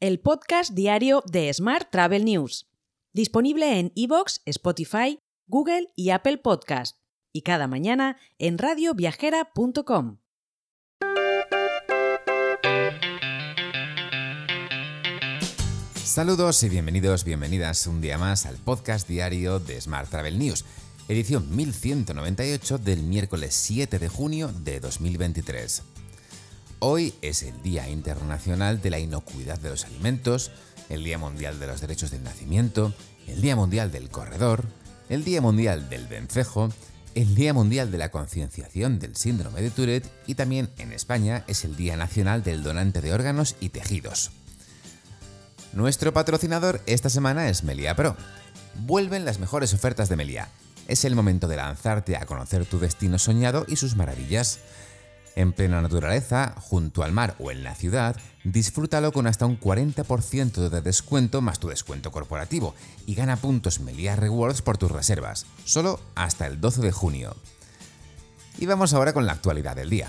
el podcast diario de Smart Travel News, disponible en iVoox, Spotify, Google y Apple Podcast, y cada mañana en radioviajera.com. Saludos y bienvenidos, bienvenidas un día más al podcast diario de Smart Travel News, edición 1198 del miércoles 7 de junio de 2023. Hoy es el Día Internacional de la Inocuidad de los Alimentos, el Día Mundial de los Derechos del Nacimiento, el Día Mundial del Corredor, el Día Mundial del Vencejo, el Día Mundial de la Concienciación del Síndrome de Tourette y también en España es el Día Nacional del Donante de Órganos y Tejidos. Nuestro patrocinador esta semana es Melia Pro. Vuelven las mejores ofertas de Melia. Es el momento de lanzarte a conocer tu destino soñado y sus maravillas. En plena naturaleza, junto al mar o en la ciudad, disfrútalo con hasta un 40% de descuento más tu descuento corporativo y gana puntos Melia Rewards por tus reservas, solo hasta el 12 de junio. Y vamos ahora con la actualidad del día.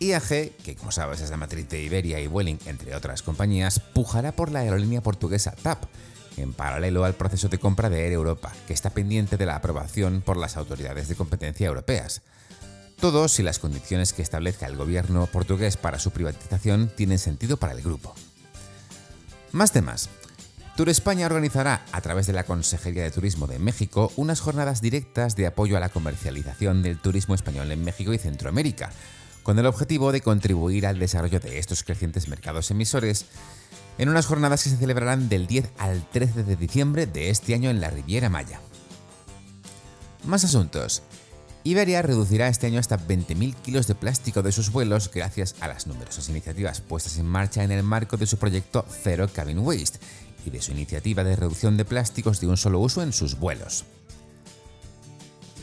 IAG, que como sabes es la matriz de Iberia y Vueling, entre otras compañías, pujará por la aerolínea portuguesa TAP, en paralelo al proceso de compra de Air Europa, que está pendiente de la aprobación por las autoridades de competencia europeas. Todo si las condiciones que establezca el gobierno portugués para su privatización tienen sentido para el grupo. Más temas. Tour España organizará, a través de la Consejería de Turismo de México, unas jornadas directas de apoyo a la comercialización del turismo español en México y Centroamérica, con el objetivo de contribuir al desarrollo de estos crecientes mercados emisores, en unas jornadas que se celebrarán del 10 al 13 de diciembre de este año en la Riviera Maya. Más asuntos. Iberia reducirá este año hasta 20.000 kilos de plástico de sus vuelos gracias a las numerosas iniciativas puestas en marcha en el marco de su proyecto Zero Cabin Waste y de su iniciativa de reducción de plásticos de un solo uso en sus vuelos.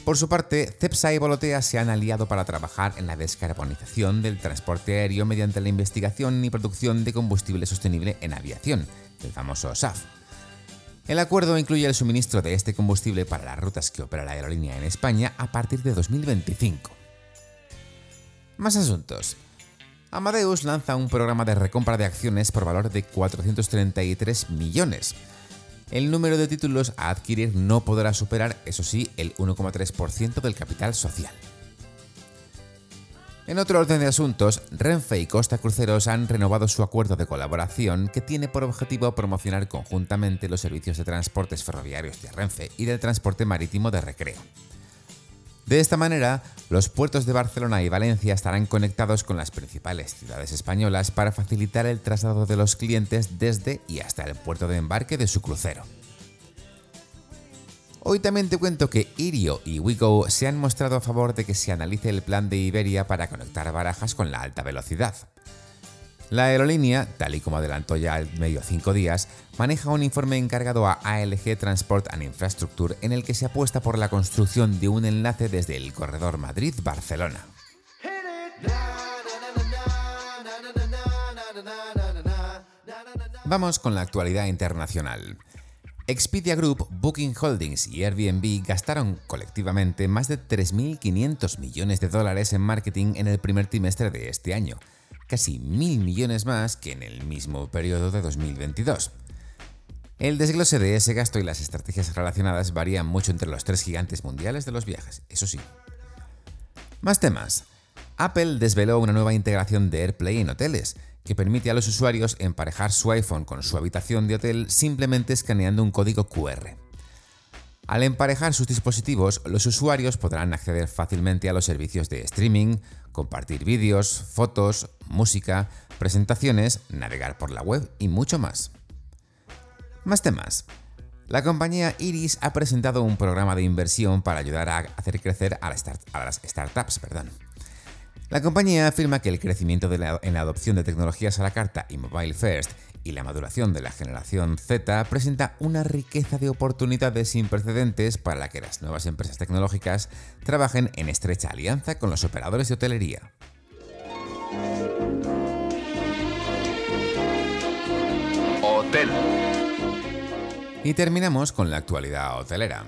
Por su parte, CEPSA y Volotea se han aliado para trabajar en la descarbonización del transporte aéreo mediante la investigación y producción de combustible sostenible en aviación, el famoso SAF. El acuerdo incluye el suministro de este combustible para las rutas que opera la aerolínea en España a partir de 2025. Más asuntos. Amadeus lanza un programa de recompra de acciones por valor de 433 millones. El número de títulos a adquirir no podrá superar, eso sí, el 1,3% del capital social. En otro orden de asuntos, Renfe y Costa Cruceros han renovado su acuerdo de colaboración que tiene por objetivo promocionar conjuntamente los servicios de transportes ferroviarios de Renfe y del transporte marítimo de recreo. De esta manera, los puertos de Barcelona y Valencia estarán conectados con las principales ciudades españolas para facilitar el traslado de los clientes desde y hasta el puerto de embarque de su crucero. Hoy también te cuento que Irio y Wigo se han mostrado a favor de que se analice el plan de Iberia para conectar barajas con la alta velocidad. La aerolínea, tal y como adelantó ya el medio cinco días, maneja un informe encargado a ALG Transport and Infrastructure en el que se apuesta por la construcción de un enlace desde el corredor Madrid-Barcelona. Vamos con la actualidad internacional. Expedia Group, Booking Holdings y Airbnb gastaron colectivamente más de 3.500 millones de dólares en marketing en el primer trimestre de este año, casi mil millones más que en el mismo periodo de 2022. El desglose de ese gasto y las estrategias relacionadas varían mucho entre los tres gigantes mundiales de los viajes, eso sí. Más temas. Apple desveló una nueva integración de AirPlay en hoteles, que permite a los usuarios emparejar su iPhone con su habitación de hotel simplemente escaneando un código QR. Al emparejar sus dispositivos, los usuarios podrán acceder fácilmente a los servicios de streaming, compartir vídeos, fotos, música, presentaciones, navegar por la web y mucho más. Más temas. La compañía Iris ha presentado un programa de inversión para ayudar a hacer crecer a, las startups. Perdón. La compañía afirma que el crecimiento en la adopción de tecnologías a la carta y mobile first y la maduración de la generación Z presenta una riqueza de oportunidades sin precedentes para la que las nuevas empresas tecnológicas trabajen en estrecha alianza con los operadores de hotelería. Hotel. Y terminamos con la actualidad hotelera.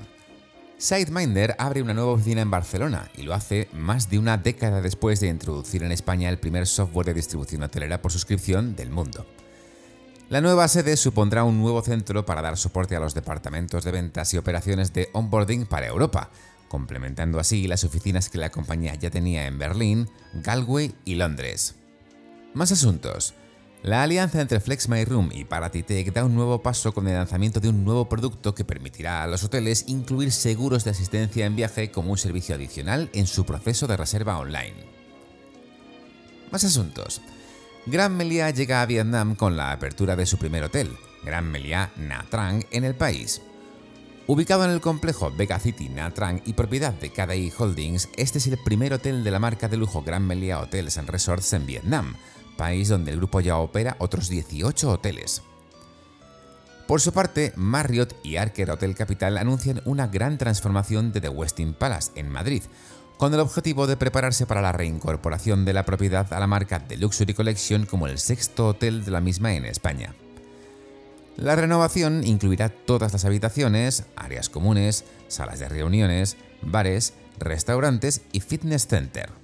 SiteMinder abre una nueva oficina en Barcelona y lo hace más de una década después de introducir en España el primer software de distribución hotelera por suscripción del mundo. La nueva sede supondrá un nuevo centro para dar soporte a los departamentos de ventas y operaciones de onboarding para Europa, complementando así las oficinas que la compañía ya tenía en Berlín, Galway y Londres. Más asuntos. La alianza entre FlexMyRoom y Paratitech da un nuevo paso con el lanzamiento de un nuevo producto que permitirá a los hoteles incluir seguros de asistencia en viaje como un servicio adicional en su proceso de reserva online. Más asuntos. Gran Melia llega a Vietnam con la apertura de su primer hotel, Gran Melia Nha Trang, en el país. Ubicado en el complejo Vega City Nha Trang y propiedad de KDI Holdings, este es el primer hotel de la marca de lujo Gran Melia Hotels and Resorts en Vietnam, país donde el grupo ya opera otros 18 hoteles. Por su parte, Marriott y Arker Hotel Capital anuncian una gran transformación de The Westin Palace en Madrid, con el objetivo de prepararse para la reincorporación de la propiedad a la marca de Luxury Collection como el sexto hotel de la misma en España. La renovación incluirá todas las habitaciones, áreas comunes, salas de reuniones, bares, restaurantes y fitness center.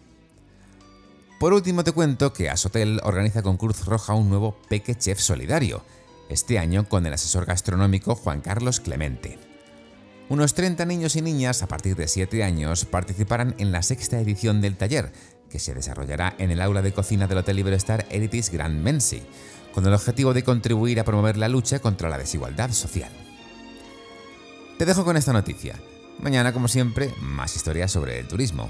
Por último te cuento que Asotel organiza con Cruz Roja un nuevo Peque Chef Solidario, este año con el asesor gastronómico Juan Carlos Clemente. Unos 30 niños y niñas a partir de 7 años participarán en la sexta edición del taller, que se desarrollará en el aula de cocina del Hotel Iberostar Heritage Grand Mensi, con el objetivo de contribuir a promover la lucha contra la desigualdad social. Te dejo con esta noticia. Mañana, como siempre, más historias sobre el turismo.